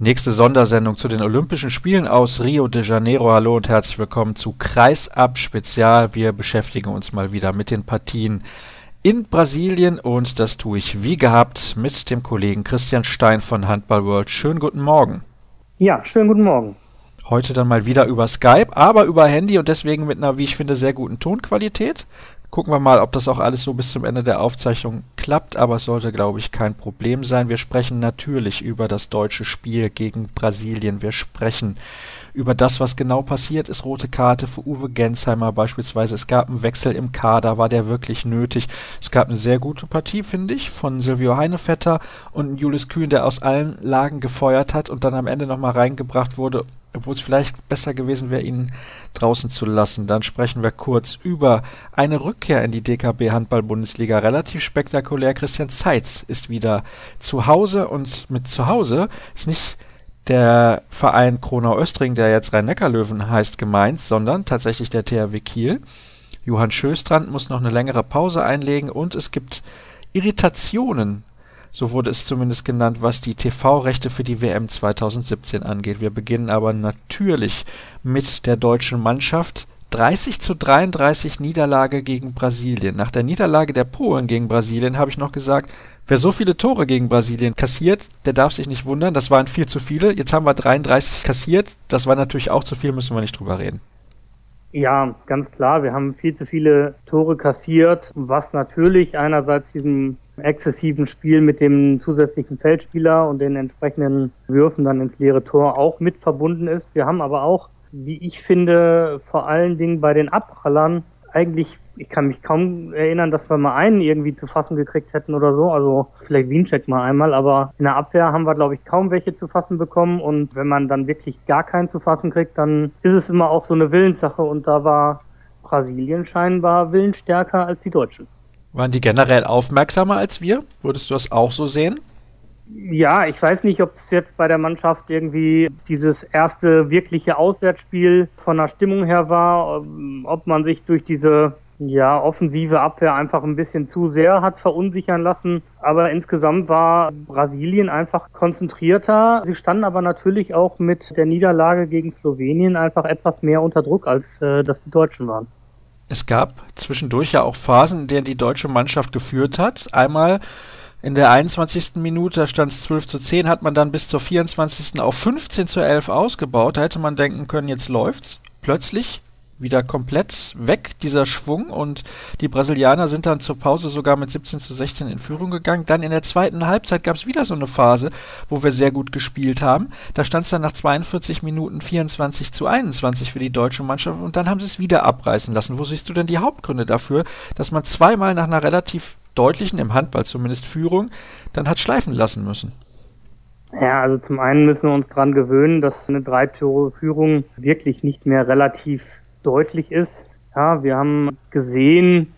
Nächste Sondersendung zu den Olympischen Spielen aus Rio de Janeiro. Hallo und herzlich willkommen zu Kreisab Spezial. Wir beschäftigen uns mal wieder mit den Partien in Brasilien und das tue ich wie gehabt mit dem Kollegen Christian Stein von Handball World. Schönen guten Morgen. Ja, schönen guten Morgen. Heute dann mal wieder über Skype, aber über Handy und deswegen mit einer, wie ich finde, sehr guten Tonqualität. Gucken wir mal, ob das auch alles so bis zum Ende der Aufzeichnung klappt, aber es sollte, glaube ich, kein Problem sein. Wir sprechen natürlich über das deutsche Spiel gegen Brasilien. Wir sprechen über das, was genau passiert ist. Rote Karte für Uwe Gensheimer beispielsweise. Es gab einen Wechsel im Kader, war der wirklich nötig? Es gab eine sehr gute Partie, finde ich, von Silvio Heinevetter und Julius Kühn, der aus allen Lagen gefeuert hat und dann am Ende nochmal reingebracht wurde, obwohl es vielleicht besser gewesen wäre, ihn draußen zu lassen. Dann sprechen wir kurz über eine Rückkehr in die DKB Handball-Bundesliga. Relativ spektakulär. Christian Zeitz ist wieder zu Hause und mit zu Hause ist nicht der Verein Kronau Östring, der jetzt Rhein-Neckar-Löwen heißt, gemeint, sondern tatsächlich der THW Kiel. Johann Schöstrand muss noch eine längere Pause einlegen und es gibt Irritationen so wurde es zumindest genannt, was die TV-Rechte für die WM 2017 angeht. Wir beginnen aber natürlich mit der deutschen Mannschaft. 30 zu 33 Niederlage gegen Brasilien. Nach der Niederlage der Polen gegen Brasilien habe ich noch gesagt, wer so viele Tore gegen Brasilien kassiert, der darf sich nicht wundern. Das waren viel zu viele. Jetzt haben wir 33 kassiert. Das war natürlich auch zu viel, müssen wir nicht drüber reden. Ja, ganz klar. Wir haben viel zu viele Tore kassiert, was natürlich einerseits diesem exzessiven Spiel mit dem zusätzlichen Feldspieler und den entsprechenden Würfen dann ins leere Tor auch mit verbunden ist. Wir haben aber auch, wie ich finde, vor allen Dingen bei den Abprallern eigentlich ich kann mich kaum erinnern, dass wir mal einen irgendwie zu fassen gekriegt hätten oder so. Also vielleicht Wiencheck mal einmal, aber in der Abwehr haben wir, glaube ich, kaum welche zu fassen bekommen. Und wenn man dann wirklich gar keinen zu fassen kriegt, dann ist es immer auch so eine Willenssache. Und da war Brasilien scheinbar willensstärker als die Deutschen. Waren die generell aufmerksamer als wir? Würdest du das auch so sehen? Ja, ich weiß nicht, ob es jetzt bei der Mannschaft irgendwie dieses erste wirkliche Auswärtsspiel von der Stimmung her war, ob man sich durch diese ja, offensive Abwehr einfach ein bisschen zu sehr hat verunsichern lassen. Aber insgesamt war Brasilien einfach konzentrierter. Sie standen aber natürlich auch mit der Niederlage gegen Slowenien einfach etwas mehr unter Druck, als äh, das die Deutschen waren. Es gab zwischendurch ja auch Phasen, in denen die deutsche Mannschaft geführt hat. Einmal in der 21. Minute, stand es 12 zu 10, hat man dann bis zur 24. auf 15 zu 11 ausgebaut. Da hätte man denken können, jetzt läuft's. Plötzlich wieder komplett weg, dieser Schwung. Und die Brasilianer sind dann zur Pause sogar mit 17 zu 16 in Führung gegangen. Dann in der zweiten Halbzeit gab es wieder so eine Phase, wo wir sehr gut gespielt haben. Da stand es dann nach 42 Minuten 24 zu 21 für die deutsche Mannschaft. Und dann haben sie es wieder abreißen lassen. Wo siehst du denn die Hauptgründe dafür, dass man zweimal nach einer relativ deutlichen, im Handball zumindest, Führung dann hat schleifen lassen müssen? Ja, also zum einen müssen wir uns dran gewöhnen, dass eine Drei-Tore-Führung wirklich nicht mehr relativ deutlich ist. Ja, wir haben gesehen,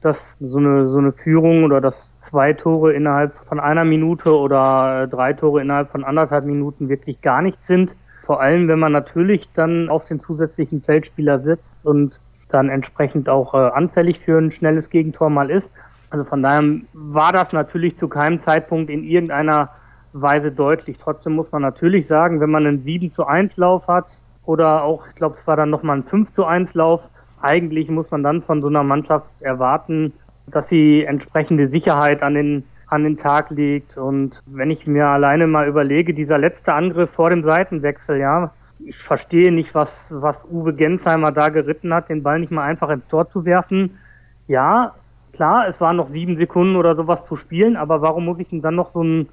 dass so eine, so eine Führung oder dass zwei Tore innerhalb von einer Minute oder äh, drei Tore innerhalb von anderthalb Minuten wirklich gar nichts sind. Vor allem, wenn man natürlich dann auf den zusätzlichen Feldspieler sitzt und dann entsprechend auch äh, anfällig für ein schnelles Gegentor mal ist. Also von daher war das natürlich zu keinem Zeitpunkt in irgendeiner Weise deutlich. Trotzdem muss man natürlich sagen, wenn man einen 7 zu 1 Lauf hat, oder auch, ich glaube, es war dann nochmal ein 5 zu 1 Lauf. Eigentlich muss man dann von so einer Mannschaft erwarten, dass sie entsprechende Sicherheit an den, an den Tag legt. Und wenn ich mir alleine mal überlege, dieser letzte Angriff vor dem Seitenwechsel, ja, ich verstehe nicht, was, was Uwe Gensheimer da geritten hat, den Ball nicht mal einfach ins Tor zu werfen. Ja, klar, es waren noch sieben Sekunden oder sowas zu spielen, aber warum muss ich denn dann noch so ein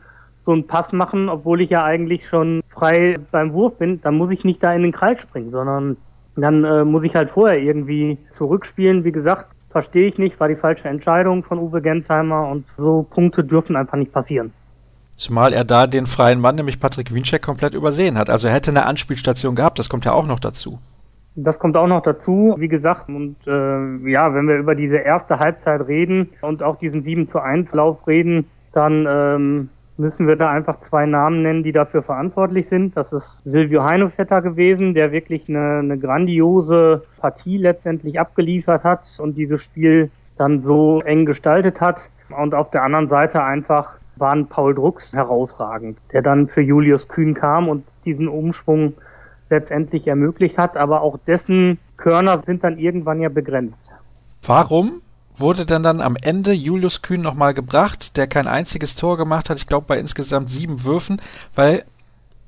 so einen Pass machen, obwohl ich ja eigentlich schon frei beim Wurf bin, dann muss ich nicht da in den Kreis springen, sondern dann äh, muss ich halt vorher irgendwie zurückspielen. Wie gesagt, verstehe ich nicht, war die falsche Entscheidung von Uwe Gensheimer und so Punkte dürfen einfach nicht passieren. Zumal er da den freien Mann, nämlich Patrick Winczek, komplett übersehen hat. Also er hätte eine Anspielstation gehabt, das kommt ja auch noch dazu. Das kommt auch noch dazu, wie gesagt. Und äh, ja, wenn wir über diese erste Halbzeit reden und auch diesen 7 zu 1 Lauf reden, dann ähm, müssen wir da einfach zwei Namen nennen, die dafür verantwortlich sind. Das ist Silvio Heinevetter gewesen, der wirklich eine, eine grandiose Partie letztendlich abgeliefert hat und dieses Spiel dann so eng gestaltet hat. Und auf der anderen Seite einfach waren Paul Drucks herausragend, der dann für Julius Kühn kam und diesen Umschwung letztendlich ermöglicht hat. Aber auch dessen Körner sind dann irgendwann ja begrenzt. Warum wurde denn dann am Ende Julius Kühn nochmal gebracht, der kein einziges Tor gemacht hat, ich glaube bei insgesamt sieben Würfen, weil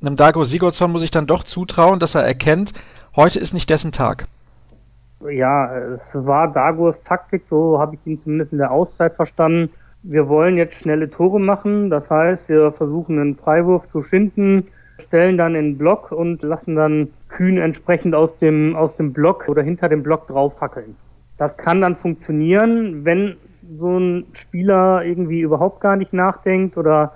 einem Dago Sigurdsson muss ich dann doch zutrauen, dass er erkennt, heute ist nicht dessen Tag. Ja, es war Dagos Taktik, so habe ich ihn zumindest in der Auszeit verstanden. Wir wollen jetzt schnelle Tore machen, das heißt, wir versuchen einen Freiwurf zu schinden, stellen dann in den Block und lassen dann Kühn entsprechend aus dem, aus dem Block oder hinter dem Block drauf fackeln. Das kann dann funktionieren, wenn so ein Spieler irgendwie überhaupt gar nicht nachdenkt oder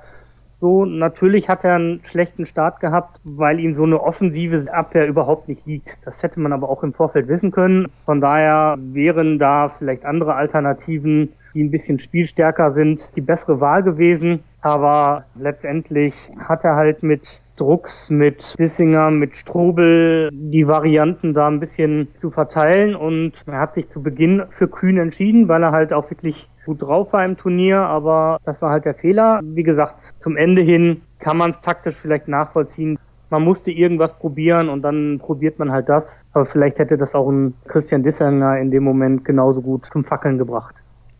so. Natürlich hat er einen schlechten Start gehabt, weil ihm so eine offensive Abwehr überhaupt nicht liegt. Das hätte man aber auch im Vorfeld wissen können. Von daher wären da vielleicht andere Alternativen, die ein bisschen spielstärker sind, die bessere Wahl gewesen. Aber letztendlich hat er halt mit Drucks, mit Bissinger, mit Strobel die Varianten da ein bisschen zu verteilen und er hat sich zu Beginn für Kühn entschieden, weil er halt auch wirklich gut drauf war im Turnier, aber das war halt der Fehler. Wie gesagt, zum Ende hin kann man es taktisch vielleicht nachvollziehen. Man musste irgendwas probieren und dann probiert man halt das. Aber vielleicht hätte das auch ein Christian Dissenger in dem Moment genauso gut zum Fackeln gebracht.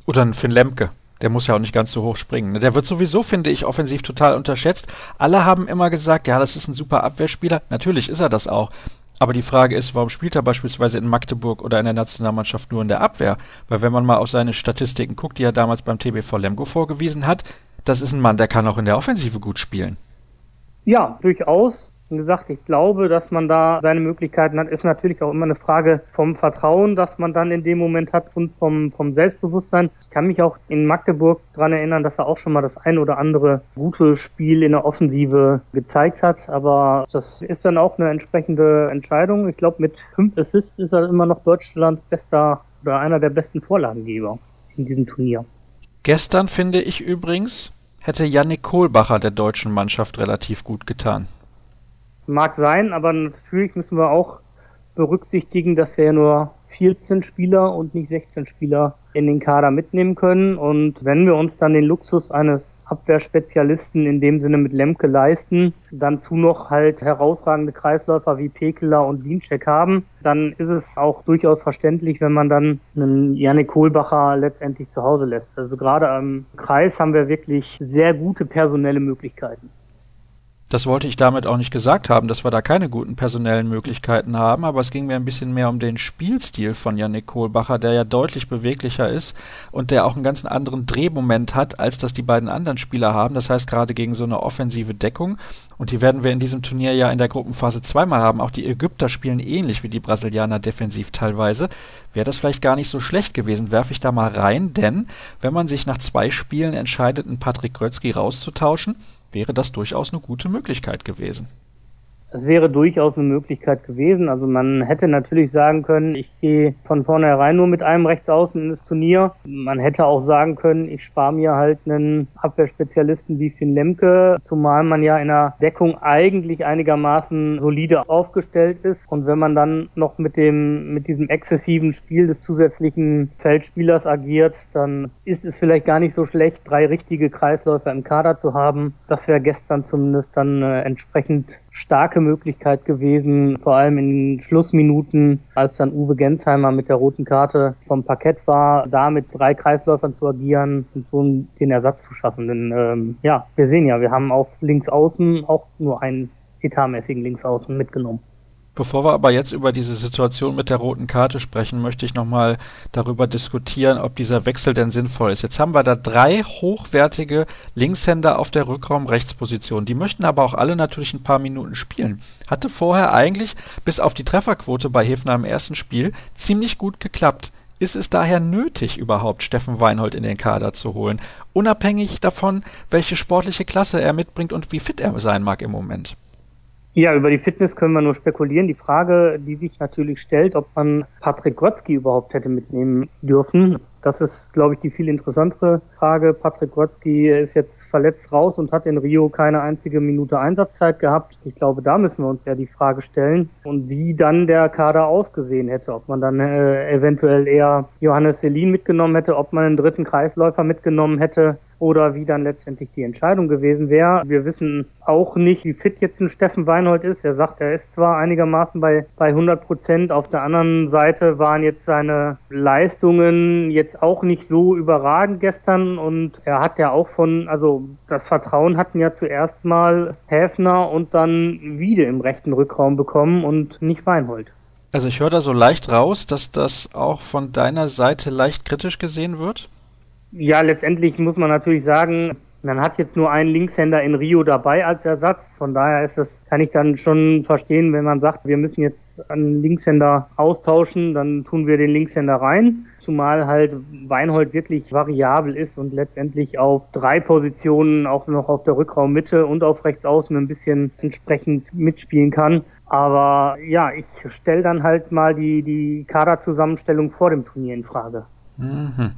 Oder ein Finn Lemke. Der muss ja auch nicht ganz so hoch springen. Ne? Der wird sowieso, finde ich, offensiv total unterschätzt. Alle haben immer gesagt, ja, das ist ein super Abwehrspieler. Natürlich ist er das auch. Aber die Frage ist, warum spielt er beispielsweise in Magdeburg oder in der Nationalmannschaft nur in der Abwehr? Weil wenn man mal auf seine Statistiken guckt, die er damals beim TBV Lemgo vorgewiesen hat, das ist ein Mann, der kann auch in der Offensive gut spielen. Ja, durchaus gesagt, ich glaube, dass man da seine Möglichkeiten hat, ist natürlich auch immer eine Frage vom Vertrauen, das man dann in dem Moment hat und vom, vom Selbstbewusstsein. Ich kann mich auch in Magdeburg daran erinnern, dass er auch schon mal das ein oder andere gute Spiel in der Offensive gezeigt hat, aber das ist dann auch eine entsprechende Entscheidung. Ich glaube, mit fünf Assists ist er immer noch Deutschlands bester oder einer der besten Vorlagengeber in diesem Turnier. Gestern finde ich übrigens, hätte Yannick Kohlbacher der deutschen Mannschaft relativ gut getan. Mag sein, aber natürlich müssen wir auch berücksichtigen, dass wir ja nur 14 Spieler und nicht 16 Spieler in den Kader mitnehmen können. Und wenn wir uns dann den Luxus eines Abwehrspezialisten in dem Sinne mit Lemke leisten, dann zu noch halt herausragende Kreisläufer wie Pekeler und Wiencheck haben, dann ist es auch durchaus verständlich, wenn man dann einen Janik Kohlbacher letztendlich zu Hause lässt. Also gerade am Kreis haben wir wirklich sehr gute personelle Möglichkeiten. Das wollte ich damit auch nicht gesagt haben, dass wir da keine guten personellen Möglichkeiten haben, aber es ging mir ein bisschen mehr um den Spielstil von Yannick Kohlbacher, der ja deutlich beweglicher ist und der auch einen ganz anderen Drehmoment hat, als das die beiden anderen Spieler haben. Das heißt, gerade gegen so eine offensive Deckung. Und die werden wir in diesem Turnier ja in der Gruppenphase zweimal haben. Auch die Ägypter spielen ähnlich wie die Brasilianer defensiv teilweise. Wäre das vielleicht gar nicht so schlecht gewesen, werfe ich da mal rein, denn wenn man sich nach zwei Spielen entscheidet, einen Patrick Grötzky rauszutauschen, wäre das durchaus eine gute Möglichkeit gewesen. Es wäre durchaus eine Möglichkeit gewesen. Also man hätte natürlich sagen können, ich gehe von vornherein nur mit einem Rechtsaußen in das Turnier. Man hätte auch sagen können, ich spare mir halt einen Abwehrspezialisten wie Finn Lemke, zumal man ja in der Deckung eigentlich einigermaßen solide aufgestellt ist. Und wenn man dann noch mit dem, mit diesem exzessiven Spiel des zusätzlichen Feldspielers agiert, dann ist es vielleicht gar nicht so schlecht, drei richtige Kreisläufer im Kader zu haben. Das wäre gestern zumindest dann äh, entsprechend starke Möglichkeit gewesen, vor allem in den Schlussminuten, als dann Uwe Gensheimer mit der roten Karte vom Parkett war, da mit drei Kreisläufern zu agieren und so den Ersatz zu schaffen. Denn ähm, ja, wir sehen ja, wir haben auf links außen auch nur einen etatmäßigen Linksaußen mitgenommen. Bevor wir aber jetzt über diese Situation mit der roten Karte sprechen, möchte ich nochmal darüber diskutieren, ob dieser Wechsel denn sinnvoll ist. Jetzt haben wir da drei hochwertige Linkshänder auf der Rückraum-Rechtsposition. Die möchten aber auch alle natürlich ein paar Minuten spielen. Hatte vorher eigentlich, bis auf die Trefferquote bei Hefner im ersten Spiel, ziemlich gut geklappt. Ist es daher nötig, überhaupt Steffen Weinhold in den Kader zu holen? Unabhängig davon, welche sportliche Klasse er mitbringt und wie fit er sein mag im Moment. Ja, über die Fitness können wir nur spekulieren. Die Frage, die sich natürlich stellt, ob man Patrick Grotzky überhaupt hätte mitnehmen dürfen. Das ist, glaube ich, die viel interessantere Frage. Patrick Grotzky ist jetzt verletzt raus und hat in Rio keine einzige Minute Einsatzzeit gehabt. Ich glaube, da müssen wir uns eher die Frage stellen und wie dann der Kader ausgesehen hätte. Ob man dann äh, eventuell eher Johannes Selin mitgenommen hätte, ob man einen dritten Kreisläufer mitgenommen hätte oder wie dann letztendlich die Entscheidung gewesen wäre. Wir wissen auch nicht, wie fit jetzt ein Steffen Weinhold ist. Er sagt, er ist zwar einigermaßen bei, bei 100 Prozent. Auf der anderen Seite waren jetzt seine Leistungen jetzt auch nicht so überragend gestern und er hat ja auch von, also das Vertrauen hatten ja zuerst mal Häfner und dann Wiede im rechten Rückraum bekommen und nicht Weinhold. Also ich höre da so leicht raus, dass das auch von deiner Seite leicht kritisch gesehen wird. Ja, letztendlich muss man natürlich sagen, man hat jetzt nur einen Linkshänder in Rio dabei als Ersatz. Von daher ist das, kann ich dann schon verstehen, wenn man sagt, wir müssen jetzt einen Linkshänder austauschen, dann tun wir den Linkshänder rein. Zumal halt Weinhold wirklich variabel ist und letztendlich auf drei Positionen auch noch auf der Rückraummitte und auf rechts außen ein bisschen entsprechend mitspielen kann. Aber ja, ich stelle dann halt mal die, die Kaderzusammenstellung vor dem Turnier in Frage. Mhm.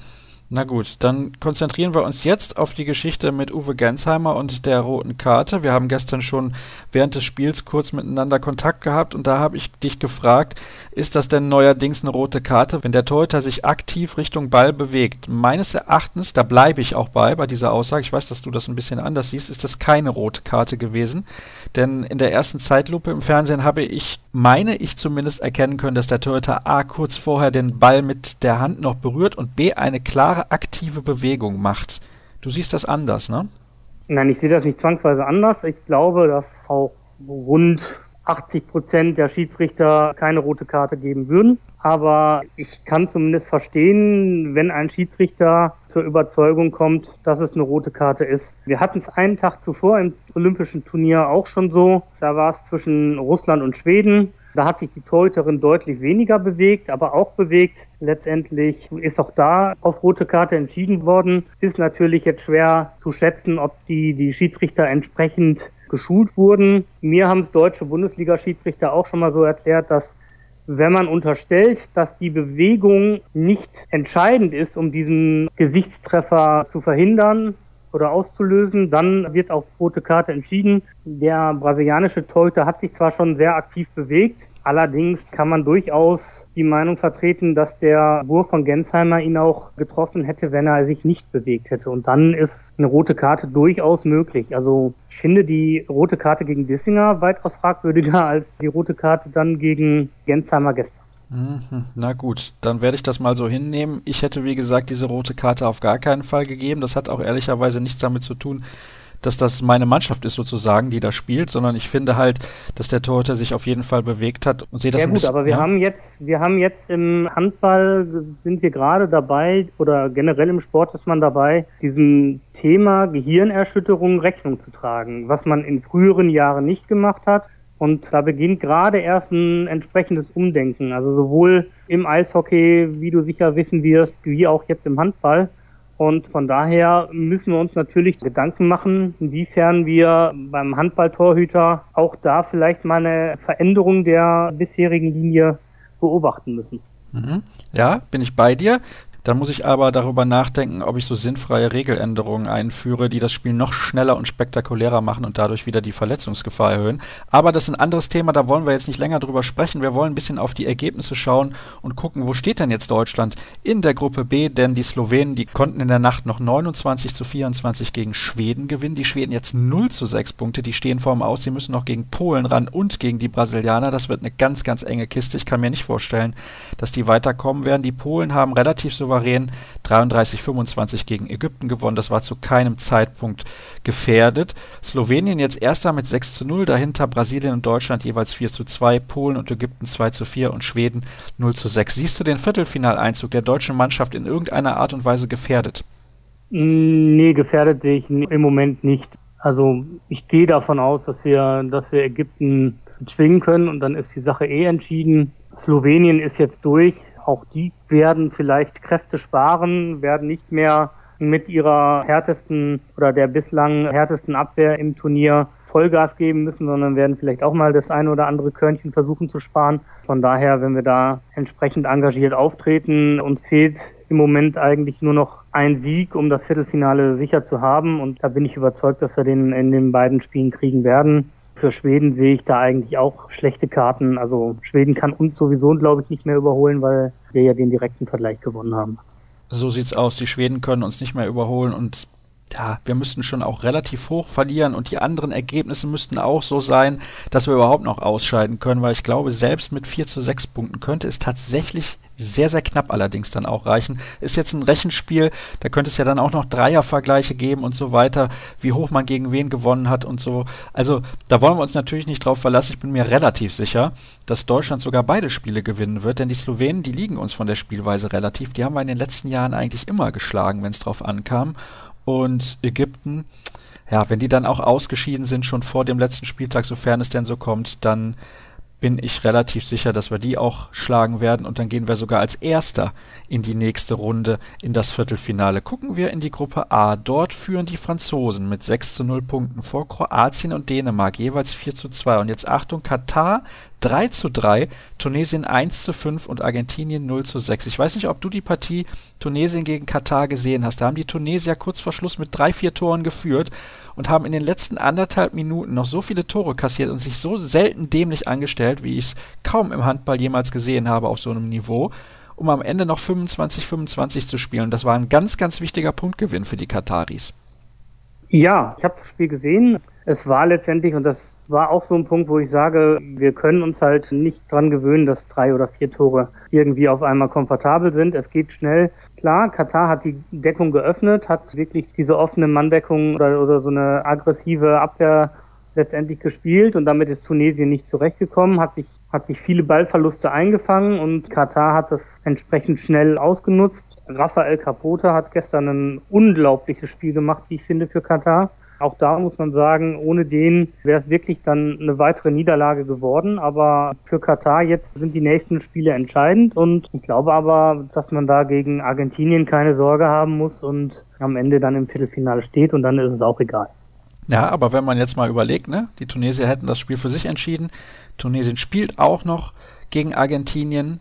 Na gut, dann konzentrieren wir uns jetzt auf die Geschichte mit Uwe Gensheimer und der roten Karte. Wir haben gestern schon während des Spiels kurz miteinander Kontakt gehabt und da habe ich dich gefragt, ist das denn neuerdings eine rote Karte, wenn der Torhüter sich aktiv Richtung Ball bewegt? Meines Erachtens, da bleibe ich auch bei, bei dieser Aussage, ich weiß, dass du das ein bisschen anders siehst, ist das keine rote Karte gewesen. Denn in der ersten Zeitlupe im Fernsehen habe ich, meine ich zumindest, erkennen können, dass der Torhüter A kurz vorher den Ball mit der Hand noch berührt und B eine klare aktive Bewegung macht. Du siehst das anders, ne? Nein, ich sehe das nicht zwangsweise anders. Ich glaube, dass auch rund 80 Prozent der Schiedsrichter keine rote Karte geben würden. Aber ich kann zumindest verstehen, wenn ein Schiedsrichter zur Überzeugung kommt, dass es eine rote Karte ist. Wir hatten es einen Tag zuvor im Olympischen Turnier auch schon so. Da war es zwischen Russland und Schweden. Da hat sich die Torhüterin deutlich weniger bewegt, aber auch bewegt. Letztendlich ist auch da auf rote Karte entschieden worden. Ist natürlich jetzt schwer zu schätzen, ob die, die Schiedsrichter entsprechend geschult wurden. Mir haben es deutsche Bundesliga-Schiedsrichter auch schon mal so erklärt, dass wenn man unterstellt, dass die Bewegung nicht entscheidend ist, um diesen Gesichtstreffer zu verhindern, oder auszulösen. Dann wird auf rote Karte entschieden. Der brasilianische Torhüter hat sich zwar schon sehr aktiv bewegt, allerdings kann man durchaus die Meinung vertreten, dass der Wurf von Gensheimer ihn auch getroffen hätte, wenn er sich nicht bewegt hätte. Und dann ist eine rote Karte durchaus möglich. Also ich finde die rote Karte gegen Dissinger weitaus fragwürdiger als die rote Karte dann gegen Gensheimer gestern. Mhm. Na gut, dann werde ich das mal so hinnehmen. Ich hätte, wie gesagt, diese rote Karte auf gar keinen Fall gegeben. Das hat auch ehrlicherweise nichts damit zu tun, dass das meine Mannschaft ist sozusagen, die da spielt, sondern ich finde halt, dass der Torhüter sich auf jeden Fall bewegt hat und sehe das Ja gut, bisschen, aber wir ja? haben jetzt, wir haben jetzt im Handball sind wir gerade dabei oder generell im Sport ist man dabei, diesem Thema Gehirnerschütterung Rechnung zu tragen, was man in früheren Jahren nicht gemacht hat. Und da beginnt gerade erst ein entsprechendes Umdenken. Also sowohl im Eishockey, wie du sicher wissen wirst, wie auch jetzt im Handball. Und von daher müssen wir uns natürlich Gedanken machen, inwiefern wir beim Handballtorhüter auch da vielleicht mal eine Veränderung der bisherigen Linie beobachten müssen. Mhm. Ja, bin ich bei dir. Dann muss ich aber darüber nachdenken, ob ich so sinnfreie Regeländerungen einführe, die das Spiel noch schneller und spektakulärer machen und dadurch wieder die Verletzungsgefahr erhöhen. Aber das ist ein anderes Thema, da wollen wir jetzt nicht länger drüber sprechen. Wir wollen ein bisschen auf die Ergebnisse schauen und gucken, wo steht denn jetzt Deutschland in der Gruppe B, denn die Slowenen, die konnten in der Nacht noch 29 zu 24 gegen Schweden gewinnen. Die Schweden jetzt 0 zu 6 Punkte, die stehen vorm Aus. Sie müssen noch gegen Polen ran und gegen die Brasilianer. Das wird eine ganz, ganz enge Kiste. Ich kann mir nicht vorstellen, dass die weiterkommen werden. Die Polen haben relativ souverän souverän 33-25 gegen Ägypten gewonnen. Das war zu keinem Zeitpunkt gefährdet. Slowenien jetzt erster mit 6 zu 0, dahinter Brasilien und Deutschland jeweils 4 zu 2, Polen und Ägypten 2 zu 4 und Schweden 0 zu 6. Siehst du den Viertelfinaleinzug der deutschen Mannschaft in irgendeiner Art und Weise gefährdet? Nee, gefährdet sehe ich im Moment nicht. Also ich gehe davon aus, dass wir, dass wir Ägypten zwingen können und dann ist die Sache eh entschieden. Slowenien ist jetzt durch. Auch die werden vielleicht Kräfte sparen, werden nicht mehr mit ihrer härtesten oder der bislang härtesten Abwehr im Turnier Vollgas geben müssen, sondern werden vielleicht auch mal das eine oder andere Körnchen versuchen zu sparen. Von daher, wenn wir da entsprechend engagiert auftreten, uns fehlt im Moment eigentlich nur noch ein Sieg, um das Viertelfinale sicher zu haben. Und da bin ich überzeugt, dass wir den in den beiden Spielen kriegen werden. Für Schweden sehe ich da eigentlich auch schlechte Karten. Also Schweden kann uns sowieso, glaube ich, nicht mehr überholen, weil wir ja den direkten Vergleich gewonnen haben. So sieht's aus. Die Schweden können uns nicht mehr überholen und ja, wir müssten schon auch relativ hoch verlieren und die anderen Ergebnisse müssten auch so sein, dass wir überhaupt noch ausscheiden können, weil ich glaube, selbst mit 4 zu 6 Punkten könnte es tatsächlich sehr, sehr knapp allerdings dann auch reichen. Ist jetzt ein Rechenspiel, da könnte es ja dann auch noch Dreiervergleiche geben und so weiter, wie hoch man gegen wen gewonnen hat und so. Also da wollen wir uns natürlich nicht drauf verlassen. Ich bin mir relativ sicher, dass Deutschland sogar beide Spiele gewinnen wird, denn die Slowenen, die liegen uns von der Spielweise relativ. Die haben wir in den letzten Jahren eigentlich immer geschlagen, wenn es drauf ankam und Ägypten, ja, wenn die dann auch ausgeschieden sind schon vor dem letzten Spieltag, sofern es denn so kommt, dann bin ich relativ sicher, dass wir die auch schlagen werden und dann gehen wir sogar als Erster in die nächste Runde in das Viertelfinale. Gucken wir in die Gruppe A. Dort führen die Franzosen mit 6 zu 0 Punkten vor Kroatien und Dänemark jeweils 4 zu 2. Und jetzt Achtung, Katar 3 zu 3, Tunesien 1 zu 5 und Argentinien 0 zu 6. Ich weiß nicht, ob du die Partie Tunesien gegen Katar gesehen hast. Da haben die Tunesier kurz vor Schluss mit drei, vier Toren geführt und haben in den letzten anderthalb Minuten noch so viele Tore kassiert und sich so selten dämlich angestellt, wie ich es kaum im Handball jemals gesehen habe auf so einem Niveau, um am Ende noch 25-25 zu spielen. Das war ein ganz, ganz wichtiger Punktgewinn für die Kataris. Ja, ich habe das Spiel gesehen. Es war letztendlich, und das war auch so ein Punkt, wo ich sage, wir können uns halt nicht dran gewöhnen, dass drei oder vier Tore irgendwie auf einmal komfortabel sind. Es geht schnell. Klar, Katar hat die Deckung geöffnet, hat wirklich diese offene Manndeckung oder, oder so eine aggressive Abwehr letztendlich gespielt und damit ist Tunesien nicht zurechtgekommen, hat sich, hat sich viele Ballverluste eingefangen und Katar hat das entsprechend schnell ausgenutzt. Rafael Capote hat gestern ein unglaubliches Spiel gemacht, wie ich finde, für Katar. Auch da muss man sagen, ohne den wäre es wirklich dann eine weitere Niederlage geworden. Aber für Katar jetzt sind die nächsten Spiele entscheidend und ich glaube aber, dass man da gegen Argentinien keine Sorge haben muss und am Ende dann im Viertelfinale steht und dann ist es auch egal. Ja, aber wenn man jetzt mal überlegt, ne, die Tunesier hätten das Spiel für sich entschieden. Tunesien spielt auch noch gegen Argentinien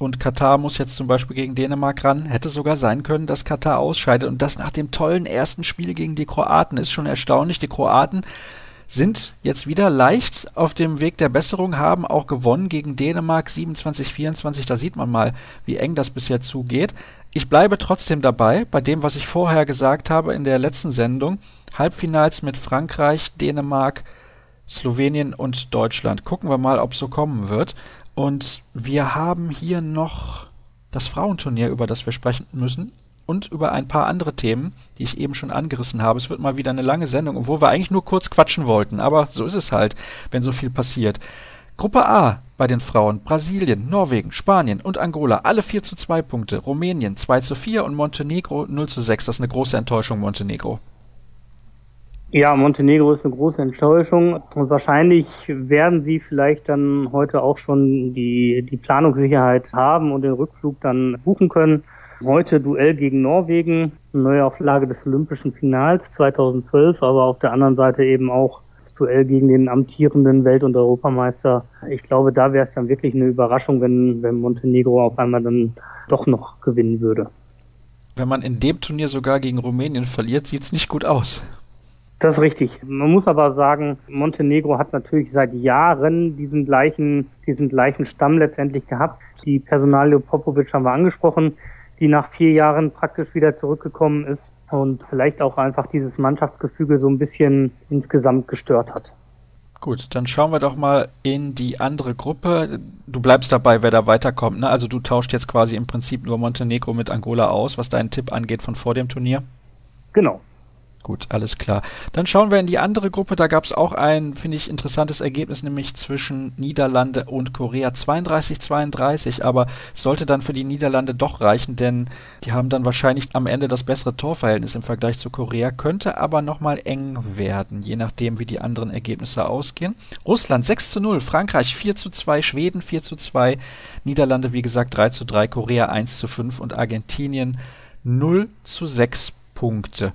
und Katar muss jetzt zum Beispiel gegen Dänemark ran. Hätte sogar sein können, dass Katar ausscheidet und das nach dem tollen ersten Spiel gegen die Kroaten ist schon erstaunlich. Die Kroaten sind jetzt wieder leicht auf dem Weg der Besserung, haben auch gewonnen gegen Dänemark 27-24. Da sieht man mal, wie eng das bisher zugeht. Ich bleibe trotzdem dabei, bei dem, was ich vorher gesagt habe in der letzten Sendung. Halbfinals mit Frankreich, Dänemark, Slowenien und Deutschland. Gucken wir mal, ob so kommen wird. Und wir haben hier noch das Frauenturnier, über das wir sprechen müssen. Und über ein paar andere Themen, die ich eben schon angerissen habe. Es wird mal wieder eine lange Sendung, obwohl wir eigentlich nur kurz quatschen wollten. Aber so ist es halt, wenn so viel passiert. Gruppe A bei den Frauen Brasilien, Norwegen, Spanien und Angola alle 4 zu 2 Punkte, Rumänien 2 zu 4 und Montenegro 0 zu 6. Das ist eine große Enttäuschung, Montenegro. Ja, Montenegro ist eine große Enttäuschung und wahrscheinlich werden sie vielleicht dann heute auch schon die, die Planungssicherheit haben und den Rückflug dann buchen können. Heute Duell gegen Norwegen, neue Auflage des Olympischen Finals 2012, aber auf der anderen Seite eben auch das Duell gegen den amtierenden Welt- und Europameister. Ich glaube, da wäre es dann wirklich eine Überraschung, wenn, wenn Montenegro auf einmal dann doch noch gewinnen würde. Wenn man in dem Turnier sogar gegen Rumänien verliert, sieht es nicht gut aus. Das ist richtig. Man muss aber sagen, Montenegro hat natürlich seit Jahren diesen gleichen, diesen gleichen Stamm letztendlich gehabt. Die Personalie Popovic haben wir angesprochen, die nach vier Jahren praktisch wieder zurückgekommen ist und vielleicht auch einfach dieses Mannschaftsgefüge so ein bisschen insgesamt gestört hat. Gut, dann schauen wir doch mal in die andere Gruppe. Du bleibst dabei, wer da weiterkommt. Ne? Also du tauscht jetzt quasi im Prinzip nur Montenegro mit Angola aus, was deinen Tipp angeht von vor dem Turnier. Genau. Gut, alles klar. Dann schauen wir in die andere Gruppe. Da gab es auch ein, finde ich, interessantes Ergebnis, nämlich zwischen Niederlande und Korea. 32-32, aber sollte dann für die Niederlande doch reichen, denn die haben dann wahrscheinlich am Ende das bessere Torverhältnis im Vergleich zu Korea, könnte aber nochmal eng werden, je nachdem, wie die anderen Ergebnisse ausgehen. Russland 6 zu 0, Frankreich 4 zu 2, Schweden 4 zu 2, Niederlande, wie gesagt, 3 zu 3, Korea 1 zu 5 und Argentinien 0 zu 6 Punkte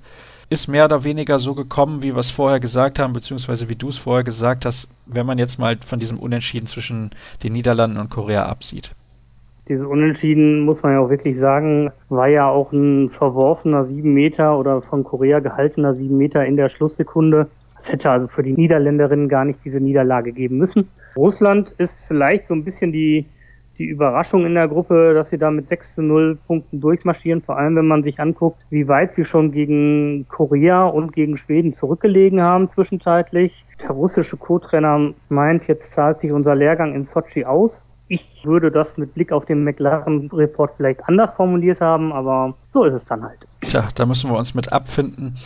ist mehr oder weniger so gekommen, wie wir es vorher gesagt haben, beziehungsweise wie du es vorher gesagt hast, wenn man jetzt mal von diesem Unentschieden zwischen den Niederlanden und Korea absieht. Dieses Unentschieden, muss man ja auch wirklich sagen, war ja auch ein verworfener sieben Meter oder von Korea gehaltener sieben Meter in der Schlusssekunde. Es hätte also für die Niederländerinnen gar nicht diese Niederlage geben müssen. Russland ist vielleicht so ein bisschen die, die Überraschung in der Gruppe, dass sie da mit 6 zu 0 Punkten durchmarschieren, vor allem wenn man sich anguckt, wie weit sie schon gegen Korea und gegen Schweden zurückgelegen haben zwischenzeitlich. Der russische Co-Trainer meint, jetzt zahlt sich unser Lehrgang in Sochi aus. Ich würde das mit Blick auf den McLaren-Report vielleicht anders formuliert haben, aber so ist es dann halt. Tja, da müssen wir uns mit abfinden.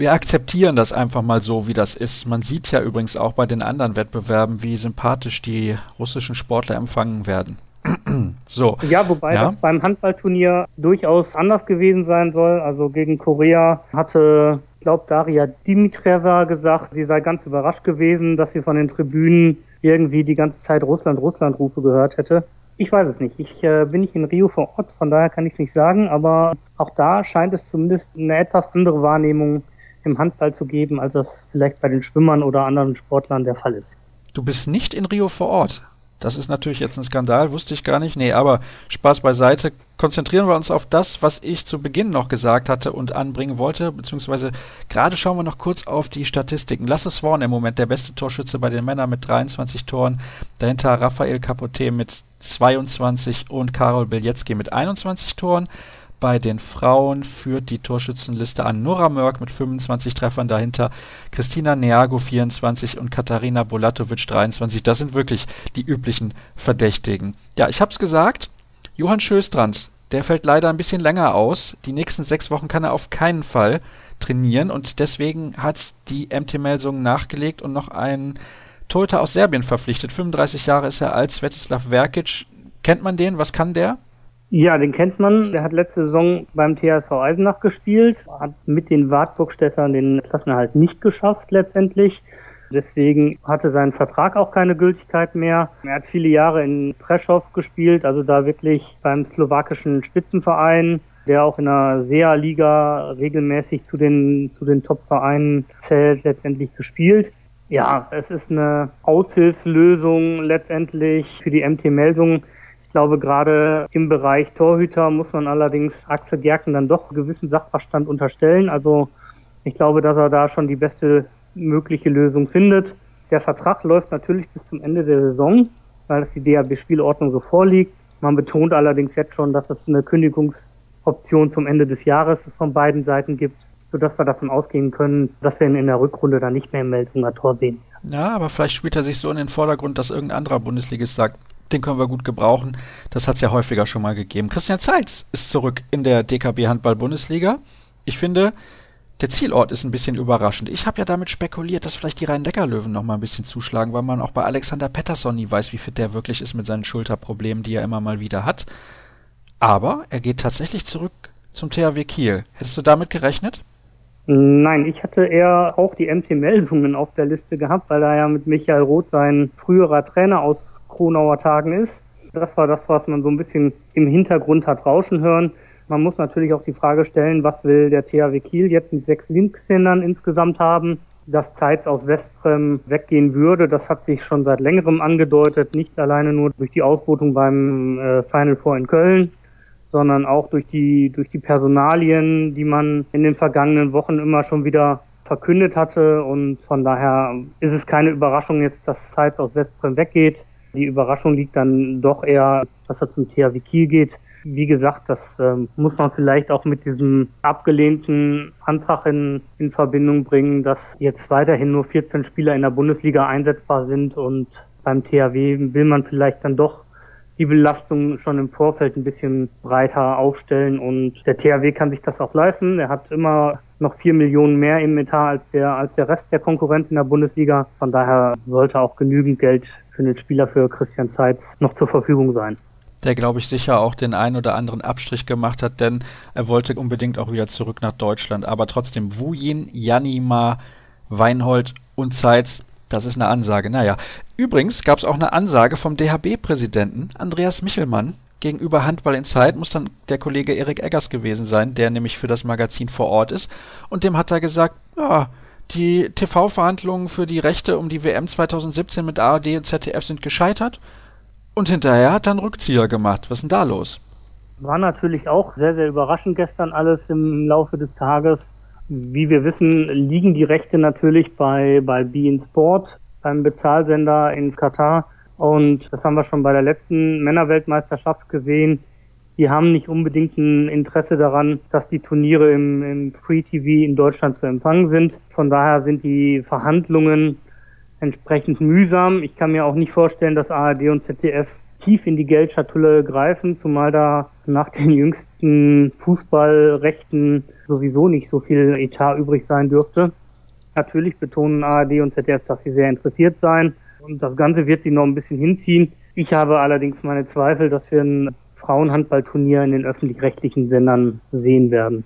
Wir akzeptieren das einfach mal so, wie das ist. Man sieht ja übrigens auch bei den anderen Wettbewerben, wie sympathisch die russischen Sportler empfangen werden. so. Ja, wobei ja? das beim Handballturnier durchaus anders gewesen sein soll. Also gegen Korea hatte, ich glaube, Daria Dimitreva gesagt, sie sei ganz überrascht gewesen, dass sie von den Tribünen irgendwie die ganze Zeit Russland, Russland Rufe gehört hätte. Ich weiß es nicht. Ich äh, bin nicht in Rio vor Ort, von daher kann ich es nicht sagen, aber auch da scheint es zumindest eine etwas andere Wahrnehmung im Handball zu geben, als das vielleicht bei den Schwimmern oder anderen Sportlern der Fall ist. Du bist nicht in Rio vor Ort. Das ist natürlich jetzt ein Skandal, wusste ich gar nicht. Nee, aber Spaß beiseite. Konzentrieren wir uns auf das, was ich zu Beginn noch gesagt hatte und anbringen wollte, beziehungsweise gerade schauen wir noch kurz auf die Statistiken. Lasse Swan im Moment der beste Torschütze bei den Männern mit 23 Toren, dahinter Raphael Capote mit 22 und Karol Bielецki mit 21 Toren. Bei den Frauen führt die Torschützenliste an Nora Mörk mit 25 Treffern, dahinter Christina Neago 24 und Katharina Bolatovic 23. Das sind wirklich die üblichen Verdächtigen. Ja, ich hab's gesagt, Johann Schöstrand, der fällt leider ein bisschen länger aus. Die nächsten sechs Wochen kann er auf keinen Fall trainieren und deswegen hat die MT Melsung nachgelegt und noch einen Torhüter aus Serbien verpflichtet. 35 Jahre ist er alt, Svetislav Verkic. Kennt man den? Was kann der? Ja, den kennt man. Der hat letzte Saison beim THSV Eisenach gespielt, hat mit den Wartburgstädtern den Klassenerhalt nicht geschafft letztendlich. Deswegen hatte sein Vertrag auch keine Gültigkeit mehr. Er hat viele Jahre in Preschow gespielt, also da wirklich beim slowakischen Spitzenverein, der auch in der SEA-Liga regelmäßig zu den, zu den Top-Vereinen zählt, letztendlich gespielt. Ja, es ist eine Aushilfslösung letztendlich für die MT Melsung ich glaube, gerade im Bereich Torhüter muss man allerdings Axel Gerken dann doch gewissen Sachverstand unterstellen. Also ich glaube, dass er da schon die beste mögliche Lösung findet. Der Vertrag läuft natürlich bis zum Ende der Saison, weil es die DAB-Spielordnung so vorliegt. Man betont allerdings jetzt schon, dass es eine Kündigungsoption zum Ende des Jahres von beiden Seiten gibt, sodass wir davon ausgehen können, dass wir ihn in der Rückrunde dann nicht mehr im Meldunger Tor sehen. Ja, aber vielleicht spielt er sich so in den Vordergrund, dass irgendein anderer Bundesligist sagt, den können wir gut gebrauchen. Das hat es ja häufiger schon mal gegeben. Christian Zeitz ist zurück in der DKB Handball Bundesliga. Ich finde, der Zielort ist ein bisschen überraschend. Ich habe ja damit spekuliert, dass vielleicht die Rhein-Neckar-Löwen noch mal ein bisschen zuschlagen, weil man auch bei Alexander Pettersson nie weiß, wie fit der wirklich ist mit seinen Schulterproblemen, die er immer mal wieder hat. Aber er geht tatsächlich zurück zum THW Kiel. Hättest du damit gerechnet? Nein, ich hatte eher auch die MT Melsungen auf der Liste gehabt, weil er ja mit Michael Roth sein früherer Trainer aus Kronauer Tagen ist. Das war das, was man so ein bisschen im Hintergrund hat rauschen hören. Man muss natürlich auch die Frage stellen, was will der THW Kiel jetzt mit sechs Linkshändern insgesamt haben? Dass Zeit aus Westbrem weggehen würde, das hat sich schon seit längerem angedeutet, nicht alleine nur durch die Ausbotung beim äh, Final Four in Köln, sondern auch durch die, durch die Personalien, die man in den vergangenen Wochen immer schon wieder verkündet hatte. Und von daher ist es keine Überraschung jetzt, dass Zeitz aus Westbrem weggeht. Die Überraschung liegt dann doch eher, dass er zum THW Kiel geht. Wie gesagt, das äh, muss man vielleicht auch mit diesem abgelehnten Antrag in, in Verbindung bringen, dass jetzt weiterhin nur 14 Spieler in der Bundesliga einsetzbar sind und beim THW will man vielleicht dann doch die Belastung schon im Vorfeld ein bisschen breiter aufstellen und der THW kann sich das auch leisten. Er hat immer noch vier Millionen mehr im Etat als der, als der Rest der Konkurrenz in der Bundesliga. Von daher sollte auch genügend Geld für den Spieler für Christian Zeitz noch zur Verfügung sein der, glaube ich, sicher auch den einen oder anderen Abstrich gemacht hat, denn er wollte unbedingt auch wieder zurück nach Deutschland. Aber trotzdem, Wujin, Janima, Weinhold und Zeitz das ist eine Ansage. Naja. Übrigens gab es auch eine Ansage vom DHB-Präsidenten Andreas Michelmann gegenüber Handball in Zeit, muss dann der Kollege Erik Eggers gewesen sein, der nämlich für das Magazin vor Ort ist. Und dem hat er gesagt, ja, die TV-Verhandlungen für die Rechte um die WM 2017 mit ARD und ZDF sind gescheitert. Und hinterher hat er einen Rückzieher gemacht. Was ist denn da los? War natürlich auch sehr, sehr überraschend gestern alles im Laufe des Tages. Wie wir wissen, liegen die Rechte natürlich bei, bei Bein Sport, beim Bezahlsender in Katar. Und das haben wir schon bei der letzten Männerweltmeisterschaft gesehen. Die haben nicht unbedingt ein Interesse daran, dass die Turniere im, im Free TV in Deutschland zu empfangen sind. Von daher sind die Verhandlungen entsprechend mühsam. Ich kann mir auch nicht vorstellen, dass ARD und ZDF tief in die Geldschatulle greifen, zumal da nach den jüngsten Fußballrechten sowieso nicht so viel Etat übrig sein dürfte. Natürlich betonen ARD und ZDF, dass sie sehr interessiert seien und das Ganze wird sie noch ein bisschen hinziehen. Ich habe allerdings meine Zweifel, dass wir ein Frauenhandballturnier in den öffentlich-rechtlichen Sendern sehen werden.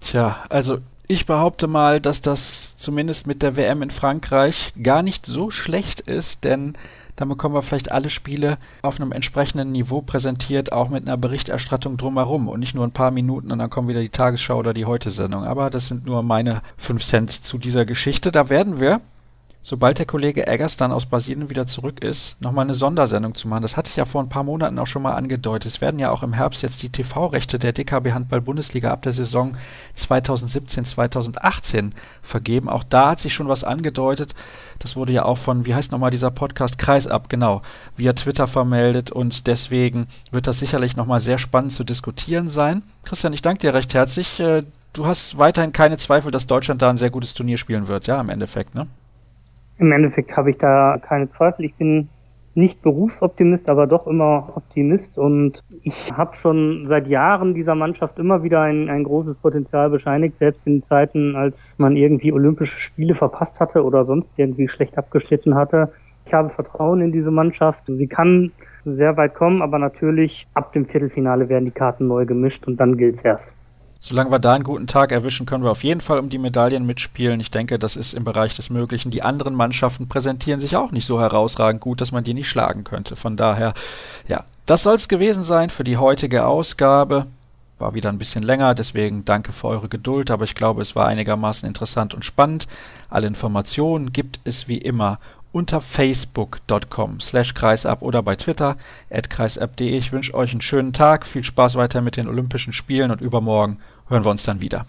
Tja, also ich behaupte mal, dass das zumindest mit der WM in Frankreich gar nicht so schlecht ist, denn dann bekommen wir vielleicht alle Spiele auf einem entsprechenden Niveau präsentiert, auch mit einer Berichterstattung drumherum und nicht nur ein paar Minuten und dann kommt wieder die Tagesschau oder die Heute-Sendung. Aber das sind nur meine fünf Cent zu dieser Geschichte. Da werden wir sobald der Kollege Eggers dann aus Brasilien wieder zurück ist, nochmal eine Sondersendung zu machen. Das hatte ich ja vor ein paar Monaten auch schon mal angedeutet. Es werden ja auch im Herbst jetzt die TV-Rechte der DKB Handball Bundesliga ab der Saison 2017-2018 vergeben. Auch da hat sich schon was angedeutet. Das wurde ja auch von, wie heißt nochmal dieser Podcast, Kreisab, genau, via Twitter vermeldet und deswegen wird das sicherlich nochmal sehr spannend zu diskutieren sein. Christian, ich danke dir recht herzlich. Äh, du hast weiterhin keine Zweifel, dass Deutschland da ein sehr gutes Turnier spielen wird, ja, im Endeffekt, ne? Im Endeffekt habe ich da keine Zweifel. Ich bin nicht Berufsoptimist, aber doch immer Optimist. Und ich habe schon seit Jahren dieser Mannschaft immer wieder ein, ein großes Potenzial bescheinigt, selbst in Zeiten, als man irgendwie Olympische Spiele verpasst hatte oder sonst irgendwie schlecht abgeschnitten hatte. Ich habe Vertrauen in diese Mannschaft. Sie kann sehr weit kommen, aber natürlich ab dem Viertelfinale werden die Karten neu gemischt und dann gilt's erst. Solange wir da einen guten Tag erwischen, können wir auf jeden Fall um die Medaillen mitspielen. Ich denke, das ist im Bereich des Möglichen. Die anderen Mannschaften präsentieren sich auch nicht so herausragend gut, dass man die nicht schlagen könnte. Von daher, ja, das soll es gewesen sein für die heutige Ausgabe. War wieder ein bisschen länger, deswegen danke für eure Geduld, aber ich glaube, es war einigermaßen interessant und spannend. Alle Informationen gibt es wie immer unter facebook.com slash kreisab oder bei Twitter at kreisab.de. Ich wünsche euch einen schönen Tag, viel Spaß weiter mit den Olympischen Spielen und übermorgen hören wir uns dann wieder.